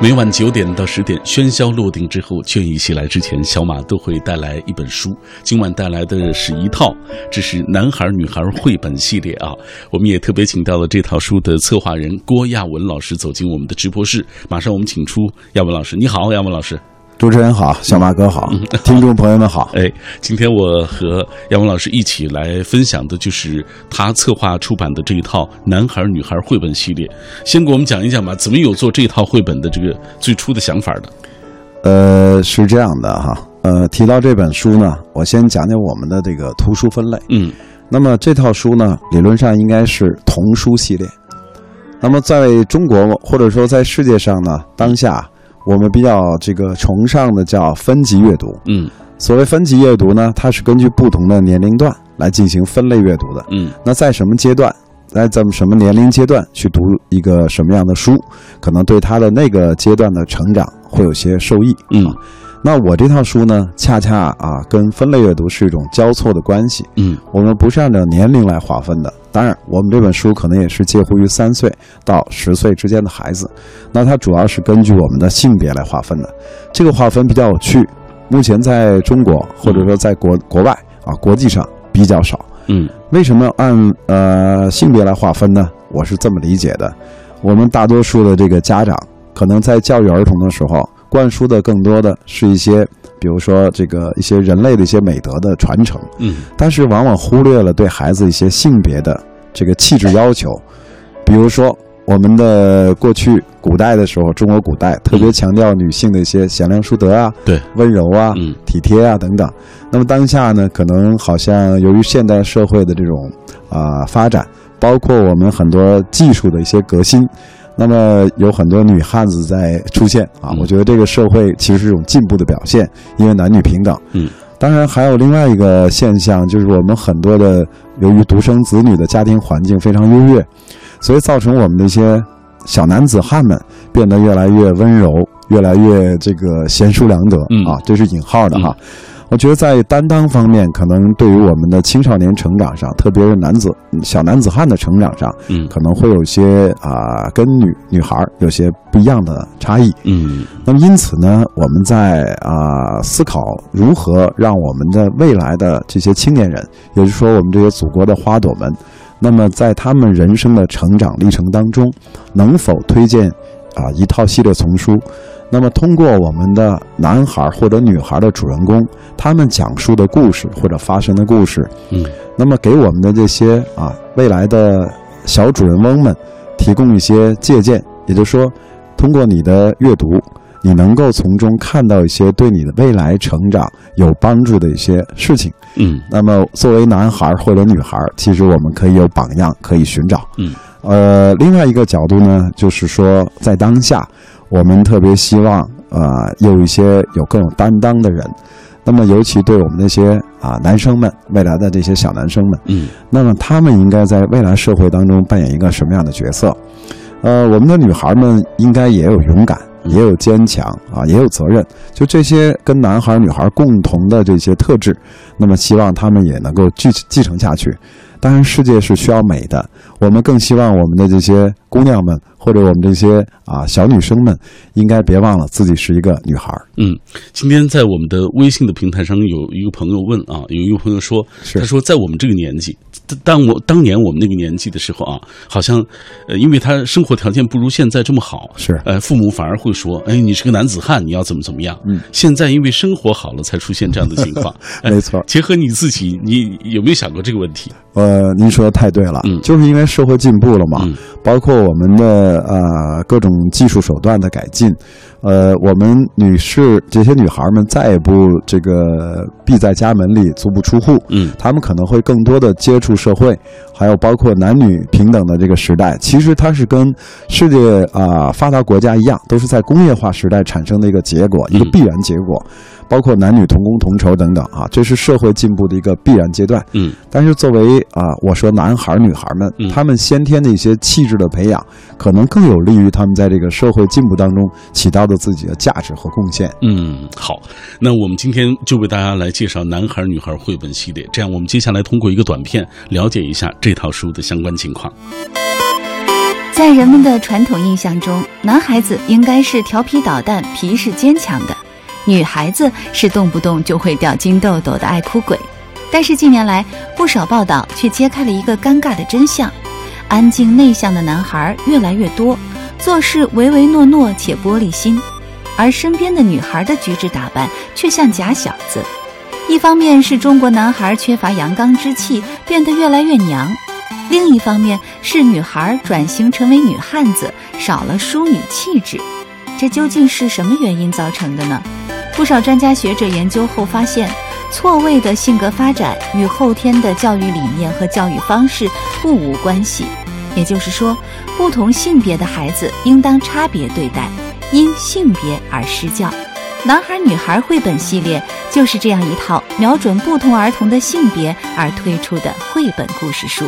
每晚九点到十点，喧嚣落定之后，倦意袭来之前，小马都会带来一本书。今晚带来的是一套，这是男孩女孩绘本系列啊。我们也特别请到了这套书的策划人郭亚文老师走进我们的直播室。马上我们请出亚文老师，你好，亚文老师。主持人好，小马哥好，听众朋友们好。哎，今天我和杨文老师一起来分享的就是他策划出版的这一套男孩女孩绘本系列。先给我们讲一讲吧，怎么有做这套绘本的这个最初的想法的？呃，是这样的哈，呃，提到这本书呢，我先讲讲我们的这个图书分类。嗯，那么这套书呢，理论上应该是童书系列。那么在中国或者说在世界上呢，当下。我们比较这个崇尚的叫分级阅读，嗯，所谓分级阅读呢，它是根据不同的年龄段来进行分类阅读的，嗯，那在什么阶段，在怎么什么年龄阶段去读一个什么样的书，可能对他的那个阶段的成长会有些受益，嗯。那我这套书呢，恰恰啊，跟分类阅读是一种交错的关系。嗯，我们不是按照年龄来划分的。当然，我们这本书可能也是介乎于三岁到十岁之间的孩子。那它主要是根据我们的性别来划分的。这个划分比较有趣，目前在中国或者说在国国外啊，国际上比较少。嗯，为什么按呃性别来划分呢？我是这么理解的：我们大多数的这个家长可能在教育儿童的时候。灌输的更多的是一些，比如说这个一些人类的一些美德的传承，嗯，但是往往忽略了对孩子一些性别的这个气质要求，比如说我们的过去古代的时候，中国古代特别强调女性的一些贤良淑德啊，对，温柔啊，嗯，体贴啊等等。那么当下呢，可能好像由于现代社会的这种啊发展，包括我们很多技术的一些革新。那么有很多女汉子在出现啊，我觉得这个社会其实是一种进步的表现，因为男女平等。嗯，当然还有另外一个现象，就是我们很多的由于独生子女的家庭环境非常优越，所以造成我们的一些小男子汉们变得越来越温柔，越来越这个贤淑良德啊，这是引号的哈。我觉得在担当方面，可能对于我们的青少年成长上，特别是男子小男子汉的成长上，嗯，可能会有些啊，跟女女孩有些不一样的差异，嗯。那么因此呢，我们在啊思考如何让我们的未来的这些青年人，也就是说我们这些祖国的花朵们，那么在他们人生的成长历程当中，能否推荐啊一套系列丛书？那么，通过我们的男孩或者女孩的主人公，他们讲述的故事或者发生的故事，嗯，那么给我们的这些啊未来的小主人翁们提供一些借鉴。也就是说，通过你的阅读，你能够从中看到一些对你的未来成长有帮助的一些事情。嗯，那么作为男孩或者女孩，其实我们可以有榜样可以寻找。嗯，呃，另外一个角度呢，就是说在当下。我们特别希望，呃，有一些有更有担当的人，那么尤其对我们那些啊男生们，未来的这些小男生们，嗯，那么他们应该在未来社会当中扮演一个什么样的角色？呃，我们的女孩们应该也有勇敢，也有坚强啊，也有责任，就这些跟男孩女孩共同的这些特质，那么希望他们也能够继继承下去。当然，世界是需要美的，我们更希望我们的这些姑娘们。或者我们这些啊小女生们，应该别忘了自己是一个女孩嗯，今天在我们的微信的平台上，有一个朋友问啊，有一个朋友说，他说在我们这个年纪，当我当年我们那个年纪的时候啊，好像，呃，因为他生活条件不如现在这么好，是，呃，父母反而会说，哎，你是个男子汉，你要怎么怎么样。嗯，现在因为生活好了，才出现这样的情况。没错，结合你自己，你有没有想过这个问题？呃，您说的太对了，嗯，就是因为社会进步了嘛，包括我们的。呃，各种技术手段的改进，呃，我们女士这些女孩们再也不这个闭在家门里足不出户，嗯，她们可能会更多的接触社会，还有包括男女平等的这个时代，其实它是跟世界啊发达国家一样，都是在工业化时代产生的一个结果，一个必然结果。包括男女同工同酬等等啊，这是社会进步的一个必然阶段。嗯，但是作为啊，我说男孩女孩们，他们先天的一些气质的培养，可能更有利于他们在这个社会进步当中起到的自己的价值和贡献。嗯，好，那我们今天就为大家来介绍男孩女孩绘本系列，这样我们接下来通过一个短片了解一下这套书的相关情况。在人们的传统印象中，男孩子应该是调皮捣蛋、皮实坚强的，女孩子是动不动就会掉金豆豆的爱哭鬼。但是近年来，不少报道却揭开了一个尴尬的真相：安静内向的男孩越来越多，做事唯唯诺诺且玻璃心，而身边的女孩的举止打扮却像假小子。一方面是中国男孩缺乏阳刚之气，变得越来越娘；另一方面是女孩转型成为女汉子，少了淑女气质。这究竟是什么原因造成的呢？不少专家学者研究后发现。错位的性格发展与后天的教育理念和教育方式不无关系，也就是说，不同性别的孩子应当差别对待，因性别而施教。男孩女孩绘本系列就是这样一套瞄准不同儿童的性别而推出的绘本故事书。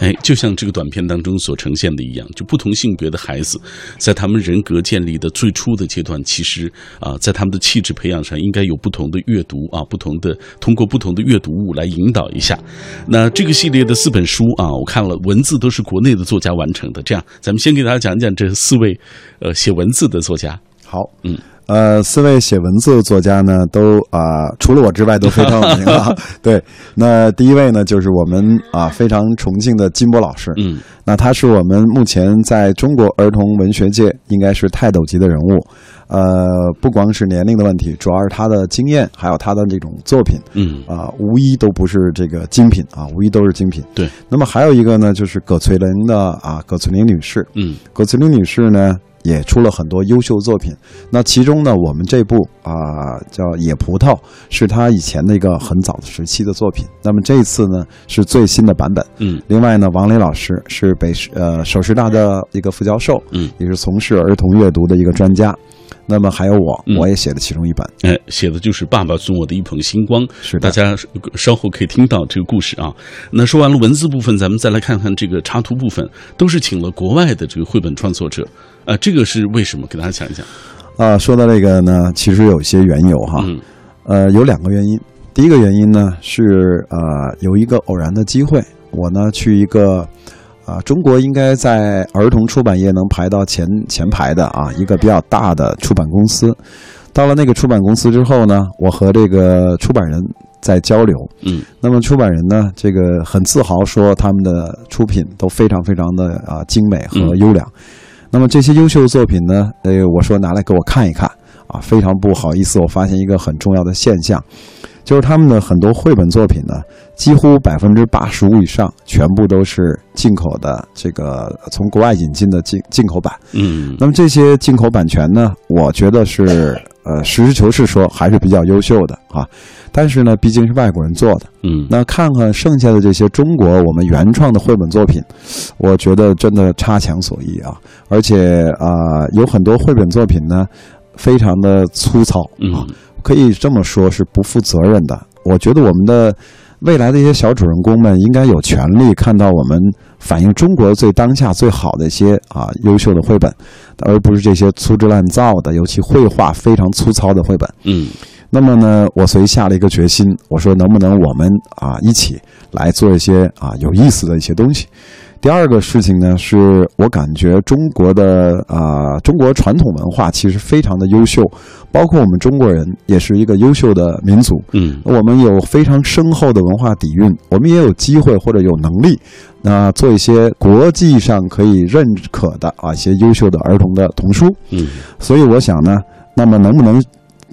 哎，就像这个短片当中所呈现的一样，就不同性别的孩子，在他们人格建立的最初的阶段，其实啊，在他们的气质培养上，应该有不同的阅读啊，不同的通过不同的阅读物来引导一下。那这个系列的四本书啊，我看了文字都是国内的作家完成的。这样，咱们先给大家讲讲这四位呃写文字的作家。好，嗯。呃，四位写文字的作家呢，都啊，除了我之外都非常有名啊。对，那第一位呢，就是我们啊非常崇敬的金波老师。嗯，那他是我们目前在中国儿童文学界应该是泰斗级的人物。呃，不光是年龄的问题，主要是他的经验，还有他的这种作品。嗯，啊，无一都不是这个精品啊，无一都是精品。对。那么还有一个呢，就是葛翠玲的啊，葛翠玲女士。嗯，葛翠玲女士呢。也出了很多优秀作品，那其中呢，我们这部啊叫《野葡萄》，是他以前的一个很早的时期的作品。那么这一次呢，是最新的版本。嗯，另外呢，王磊老师是北师呃首师大的一个副教授，嗯，也是从事儿童阅读的一个专家。那么还有我，我也写的其中一本，哎，写的就是《爸爸送我的一捧星光》，是大家稍后可以听到这个故事啊。那说完了文字部分，咱们再来看看这个插图部分，都是请了国外的这个绘本创作者，啊，这个是为什么？给大家讲一讲。啊，说到这个呢，其实有一些缘由哈，呃，有两个原因。第一个原因呢是呃，有一个偶然的机会，我呢去一个。啊，中国应该在儿童出版业能排到前前排的啊，一个比较大的出版公司。到了那个出版公司之后呢，我和这个出版人在交流。嗯，那么出版人呢，这个很自豪说他们的出品都非常非常的啊精美和优良。那么这些优秀的作品呢，呃，我说拿来给我看一看啊，非常不好意思，我发现一个很重要的现象。就是他们的很多绘本作品呢，几乎百分之八十五以上全部都是进口的，这个从国外引进的进进口版。嗯，那么这些进口版权呢，我觉得是呃实事求是说还是比较优秀的啊。但是呢，毕竟是外国人做的。嗯，那看看剩下的这些中国我们原创的绘本作品，我觉得真的差强所意啊。而且啊，有很多绘本作品呢，非常的粗糙啊。可以这么说，是不负责任的。我觉得我们的未来的一些小主人公们应该有权利看到我们反映中国最当下最好的一些啊优秀的绘本，而不是这些粗制滥造的，尤其绘画非常粗糙的绘本。嗯，那么呢，我所以下了一个决心，我说能不能我们啊一起来做一些啊有意思的一些东西。第二个事情呢，是我感觉中国的啊，中国传统文化其实非常的优秀，包括我们中国人也是一个优秀的民族。嗯，我们有非常深厚的文化底蕴，我们也有机会或者有能力，那做一些国际上可以认可的啊一些优秀的儿童的童书。嗯，所以我想呢，那么能不能？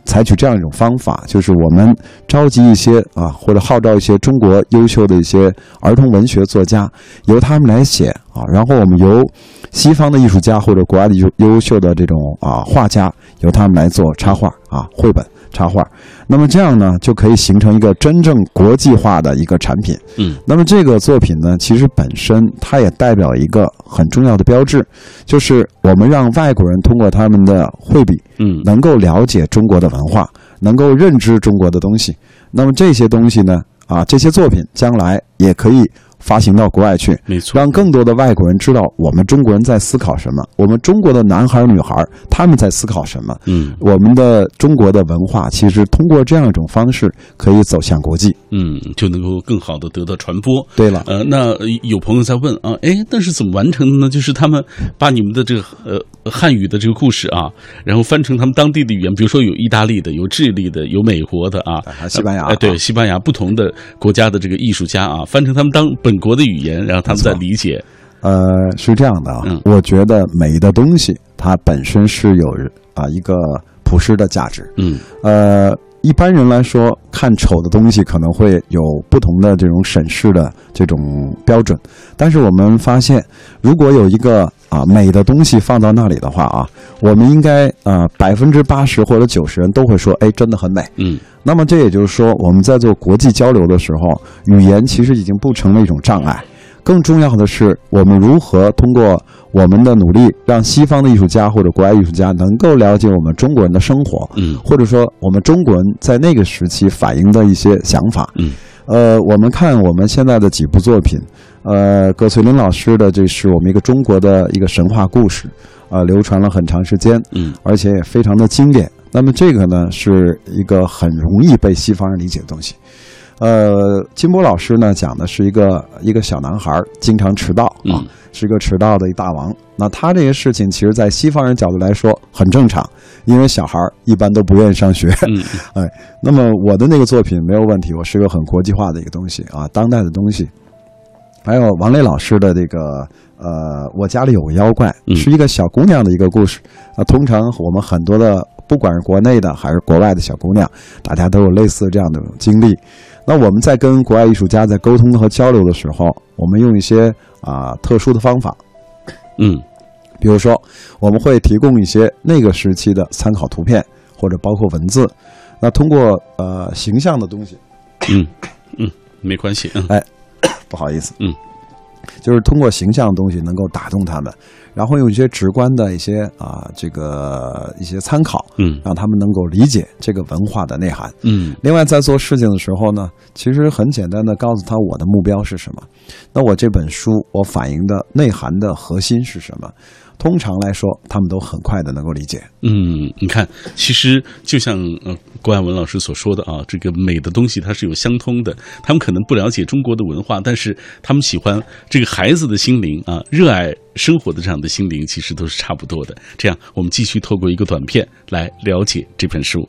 采取这样一种方法，就是我们召集一些啊，或者号召一些中国优秀的一些儿童文学作家，由他们来写啊，然后我们由西方的艺术家或者国外的优优秀的这种啊画家，由他们来做插画啊绘本。插画，那么这样呢，就可以形成一个真正国际化的一个产品。嗯，那么这个作品呢，其实本身它也代表一个很重要的标志，就是我们让外国人通过他们的绘笔，嗯，能够了解中国的文化，能够认知中国的东西。那么这些东西呢，啊，这些作品将来也可以发行到国外去，没错，让更多的外国人知道我们中国人在思考什么，我们中国的男孩女孩他们在思考什么。嗯我们的中国的文化其实通过这样一种方式可以走向国际。嗯，就能够更好的得到传播。对了，呃，那有朋友在问啊，哎，但是怎么完成的呢？就是他们把你们的这个呃汉语的这个故事啊，然后翻成他们当地的语言，比如说有意大利的，有智利的，有美国的啊，西班牙哎，对，啊西班牙不同的国家的这个艺术家啊，翻成他们当本国的语言，然后他们再理解。呃，是这样的啊，嗯我觉得美的东西它本身是有啊一个普世的价值。嗯呃，一般人来说，看丑的东西可能会有不同的这种审视的这种标准，但是我们发现，如果有一个啊美的东西放到那里的话啊，我们应该呃百分之八十或者九十人都会说，哎，真的很美。嗯那么这也就是说，我们在做国际交流的时候，语言其实已经不成了一种障碍。更重要的是，我们如何通过我们的努力，让西方的艺术家或者国外艺术家能够了解我们中国人的生活，嗯或者说我们中国人在那个时期反映的一些想法。嗯，呃，我们看我们现在的几部作品，呃，葛翠玲老师的这是我们一个中国的一个神话故事，呃，流传了很长时间，嗯而且也非常的经典。那么这个呢，是一个很容易被西方人理解的东西。呃，金波老师呢讲的是一个一个小男孩儿经常迟到啊，嗯是一个迟到的一大王。那他这些事情，其实在西方人角度来说很正常，因为小孩儿一般都不愿意上学。哎那么我的那个作品没有问题，我是个很国际化的一个东西啊，当代的东西。还有王磊老师的这个呃，我家里有个妖怪，嗯是一个小姑娘的一个故事。啊，通常我们很多的，不管是国内的还是国外的小姑娘，大家都有类似这样的经历。那我们在跟国外艺术家在沟通和交流的时候，我们用一些啊、特殊的方法，嗯比如说，我们会提供一些那个时期的参考图片，或者包括文字。那通过呃形象的东西，嗯嗯，没关系。嗯不好意思，嗯，就是通过形象的东西能够打动他们，然后用一些直观的一些啊这个一些参考，嗯让他们能够理解这个文化的内涵。嗯另外，在做事情的时候呢，其实很简单的告诉他我的目标是什么。那我这本书我反映的内涵的核心是什么？通常来说，他们都很快的能够理解。嗯，你看，其实就像呃郭亚文老师所说的啊，这个美的东西它是有相通的。他们可能不了解中国的文化，但是他们喜欢这个孩子的心灵啊，热爱生活的这样的心灵，其实都是差不多的。这样，我们继续透过一个短片来了解这本书。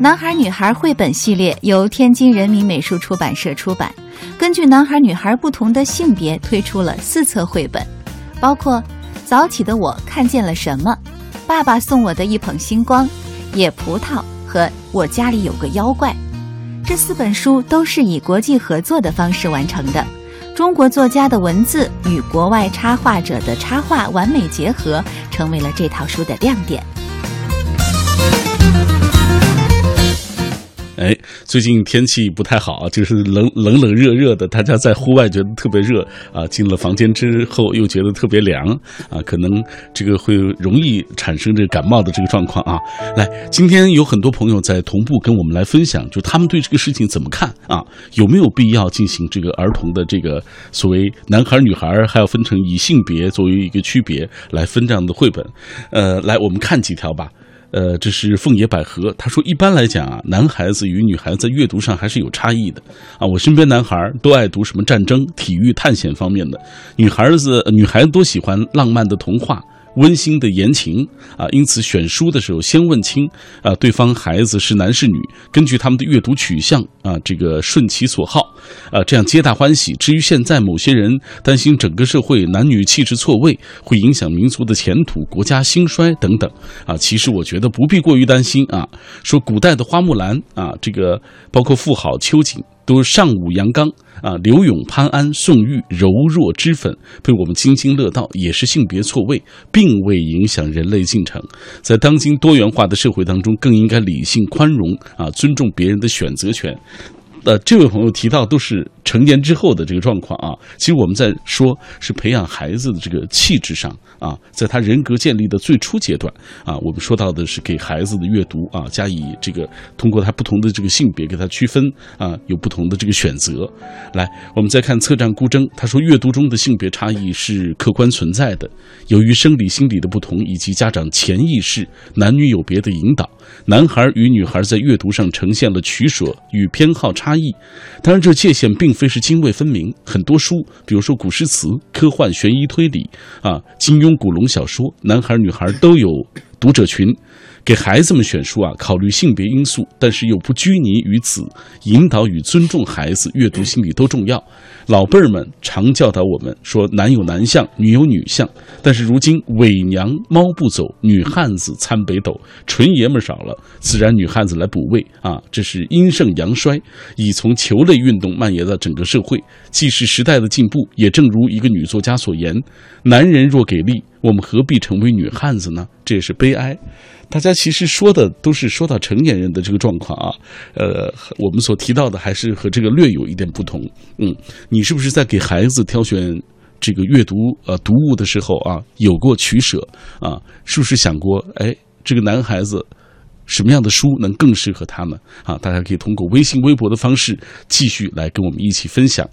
男孩女孩绘本系列由天津人民美术出版社出版，根据男孩女孩不同的性别推出了四册绘本，包括《早起的我看见了什么》、《爸爸送我的一捧星光》、《野葡萄》和《我家里有个妖怪》。这四本书都是以国际合作的方式完成的，中国作家的文字与国外插画者的插画完美结合，成为了这套书的亮点。最近天气不太好，就是冷冷冷热热的，大家在户外觉得特别热啊，进了房间之后又觉得特别凉啊，可能这个会容易产生这个感冒的这个状况啊。来，今天有很多朋友在同步跟我们来分享，就他们对这个事情怎么看啊？有没有必要进行这个儿童的这个所谓男孩女孩还要分成以性别作为一个区别来分这样的绘本？呃，来，我们看几条吧。呃，这是凤野百合，他说一般来讲啊，男孩子与女孩子阅读上还是有差异的啊。我身边男孩都爱读什么战争、体育、探险方面的，女孩子女孩子都喜欢浪漫的童话。温馨的言情啊，因此选书的时候先问清啊对方孩子是男是女，根据他们的阅读取向啊，这个顺其所好啊，这样皆大欢喜。至于现在某些人担心整个社会男女气质错位，会影响民族的前途、国家兴衰等等啊，其实我觉得不必过于担心啊。说古代的花木兰啊，这个包括妇好、秋瑾。都尚武阳刚啊，刘勇、潘安、宋玉柔弱脂粉，被我们津津乐道，也是性别错位，并未影响人类进程。在当今多元化的社会当中，更应该理性宽容啊，尊重别人的选择权。呃，这位朋友提到都是成年之后的这个状况啊。其实我们在说是培养孩子的这个气质上啊，在他人格建立的最初阶段啊，我们说到的是给孩子的阅读啊，加以这个通过他不同的这个性别给他区分啊，有不同的这个选择。来，我们再看策战孤征，他说阅读中的性别差异是客观存在的，由于生理心理的不同以及家长潜意识男女有别的引导，男孩与女孩在阅读上呈现了取舍与偏好差差异。当然，这界限并非是泾渭分明。很多书，比如说古诗词、科幻、悬疑、推理啊，金庸、古龙小说，男孩女孩都有读者群。给孩子们选书啊，考虑性别因素，但是又不拘泥于此，引导与尊重孩子阅读心理都重要。老辈儿们常教导我们说，男有男相，女有女相。但是如今伪娘猫不走，女汉子参北斗，纯爷们儿少了，自然女汉子来补位啊。这是阴盛阳衰，已从球类运动蔓延到整个社会，既是时代的进步，也正如一个女作家所言：男人若给力，我们何必成为女汉子呢？这也是悲哀。大家其实说的都是说到成年人的这个状况啊，呃，我们所提到的还是和这个略有一点不同。嗯，你是不是在给孩子挑选这个阅读呃读物的时候啊，有过取舍啊？是不是想过，哎，这个男孩子什么样的书能更适合他们啊？大家可以通过微信、微博的方式继续来跟我们一起分享。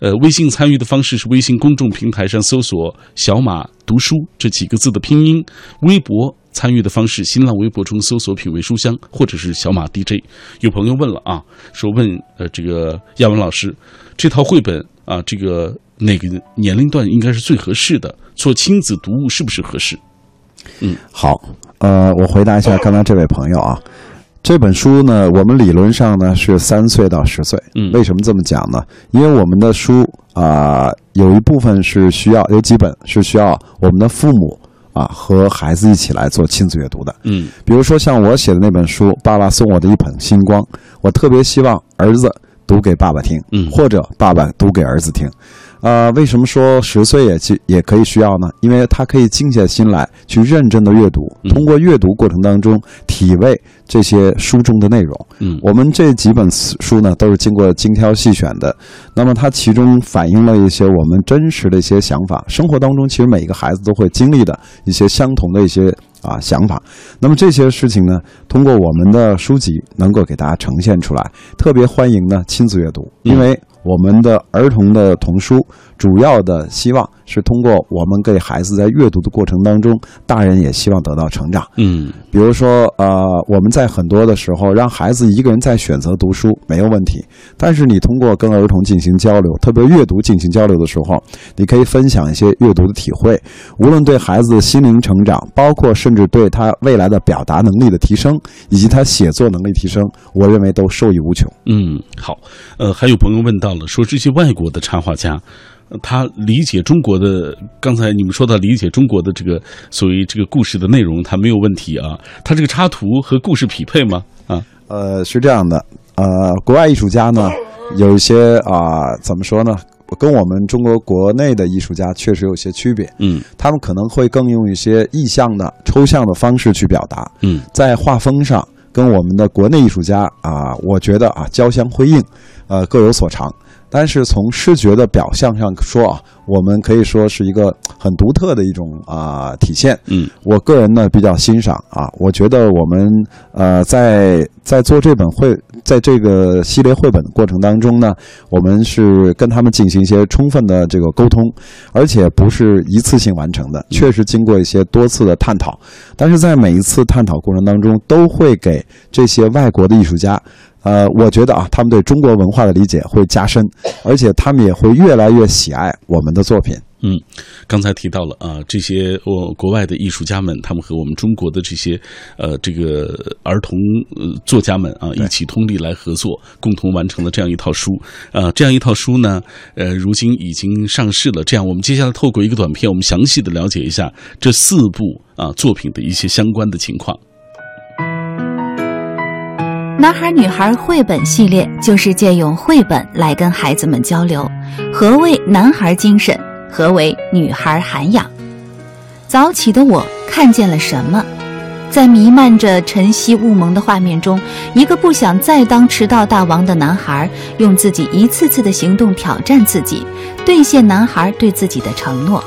呃，微信参与的方式是微信公众平台上搜索“小马读书”这几个字的拼音，微博。参与的方式：新浪微博中搜索“品味书香”或者是“小马 DJ”。有朋友问了啊，说问呃这个亚文老师，这套绘本啊，这个哪个年龄段应该是最合适的？做亲子读物是不是合适？嗯，好，呃，我回答一下刚才这位朋友啊，这本书呢，我们理论上呢是三岁到十岁。嗯，为什么这么讲呢？因为我们的书啊，有一部分是需要，有几本是需要我们的父母。啊，和孩子一起来做亲子阅读的，嗯，比如说像我写的那本书《爸爸送我的一捧星光》，我特别希望儿子读给爸爸听，嗯，或者爸爸读给儿子听。啊，为什么说十岁也去也可以需要呢？因为他可以静下心来去认真的阅读，通过阅读过程当中体味这些书中的内容。嗯，我们这几本书呢都是经过精挑细选的，那么它其中反映了一些我们真实的一些想法，生活当中其实每一个孩子都会经历的一些相同的一些啊想法。那么这些事情呢，通过我们的书籍能够给大家呈现出来，特别欢迎呢亲子阅读，因为。我们的儿童的童书，主要的希望是通过我们给孩子在阅读的过程当中，大人也希望得到成长。嗯，比如说，呃，我们在很多的时候让孩子一个人在选择读书没有问题，但是你通过跟儿童进行交流，特别阅读进行交流的时候，你可以分享一些阅读的体会，无论对孩子的心灵成长，包括甚至对他未来的表达能力的提升，以及他写作能力提升，我认为都受益无穷。嗯，好，呃，还有朋友问到。说这些外国的插画家，他理解中国的，刚才你们说到理解中国的这个所谓这个故事的内容，他没有问题啊。他这个插图和故事匹配吗？啊，呃，是这样的，呃，国外艺术家呢，有一些啊，怎么说呢，跟我们中国国内的艺术家确实有些区别。嗯，他们可能会更用一些意象的、抽象的方式去表达。嗯，在画风上。跟我们的国内艺术家啊，我觉得啊，交相辉映，呃，各有所长。但是从视觉的表象上说啊，我们可以说是一个很独特的一种啊体现。嗯，我个人呢比较欣赏啊，我觉得我们呃在在做这本绘，在这个系列绘本的过程当中呢，我们是跟他们进行一些充分的这个沟通，而且不是一次性完成的，确实经过一些多次的探讨。但是在每一次探讨过程当中，都会给这些外国的艺术家。呃，我觉得啊，他们对中国文化的理解会加深，而且他们也会越来越喜爱我们的作品。嗯，刚才提到了啊，这些我国外的艺术家们，他们和我们中国的这些呃这个儿童呃作家们啊一起通力来合作，共同完成了这样一套书。呃，这样一套书呢，呃，如今已经上市了。这样，我们接下来透过一个短片，我们详细的了解一下这四部啊作品的一些相关的情况。男孩女孩绘本系列就是借用绘本来跟孩子们交流，何谓男孩精神？何为女孩涵养？早起的我看见了什么？在弥漫着晨曦雾蒙的画面中，一个不想再当迟到大王的男孩，用自己一次次的行动挑战自己，兑现男孩对自己的承诺。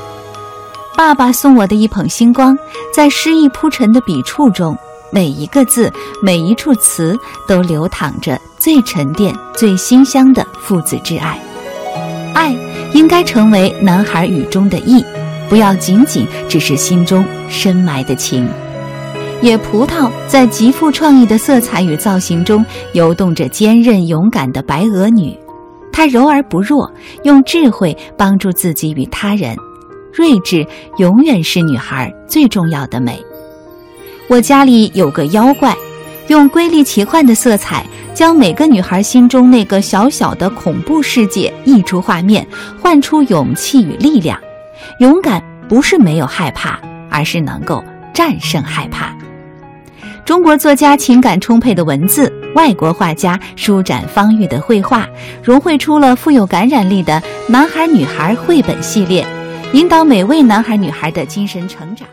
爸爸送我的一捧星光，在诗意铺陈的笔触中，每一个字，每一处词，都流淌着最沉淀、最馨香的父子之爱。爱应该成为男孩语中的意，不要仅仅只是心中深埋的情。野葡萄在极富创意的色彩与造型中游动着坚韧勇敢的白鹅女，她柔而不弱，用智慧帮助自己与他人。睿智永远是女孩最重要的美。我家里有个妖怪，用瑰丽奇幻的色彩，将每个女孩心中那个小小的恐怖世界溢出画面，唤出勇气与力量。勇敢不是没有害怕，而是能够战胜害怕。中国作家情感充沛的文字，外国画家舒展方域的绘画，融汇出了富有感染力的男孩女孩绘本系列，引导每位男孩女孩的精神成长。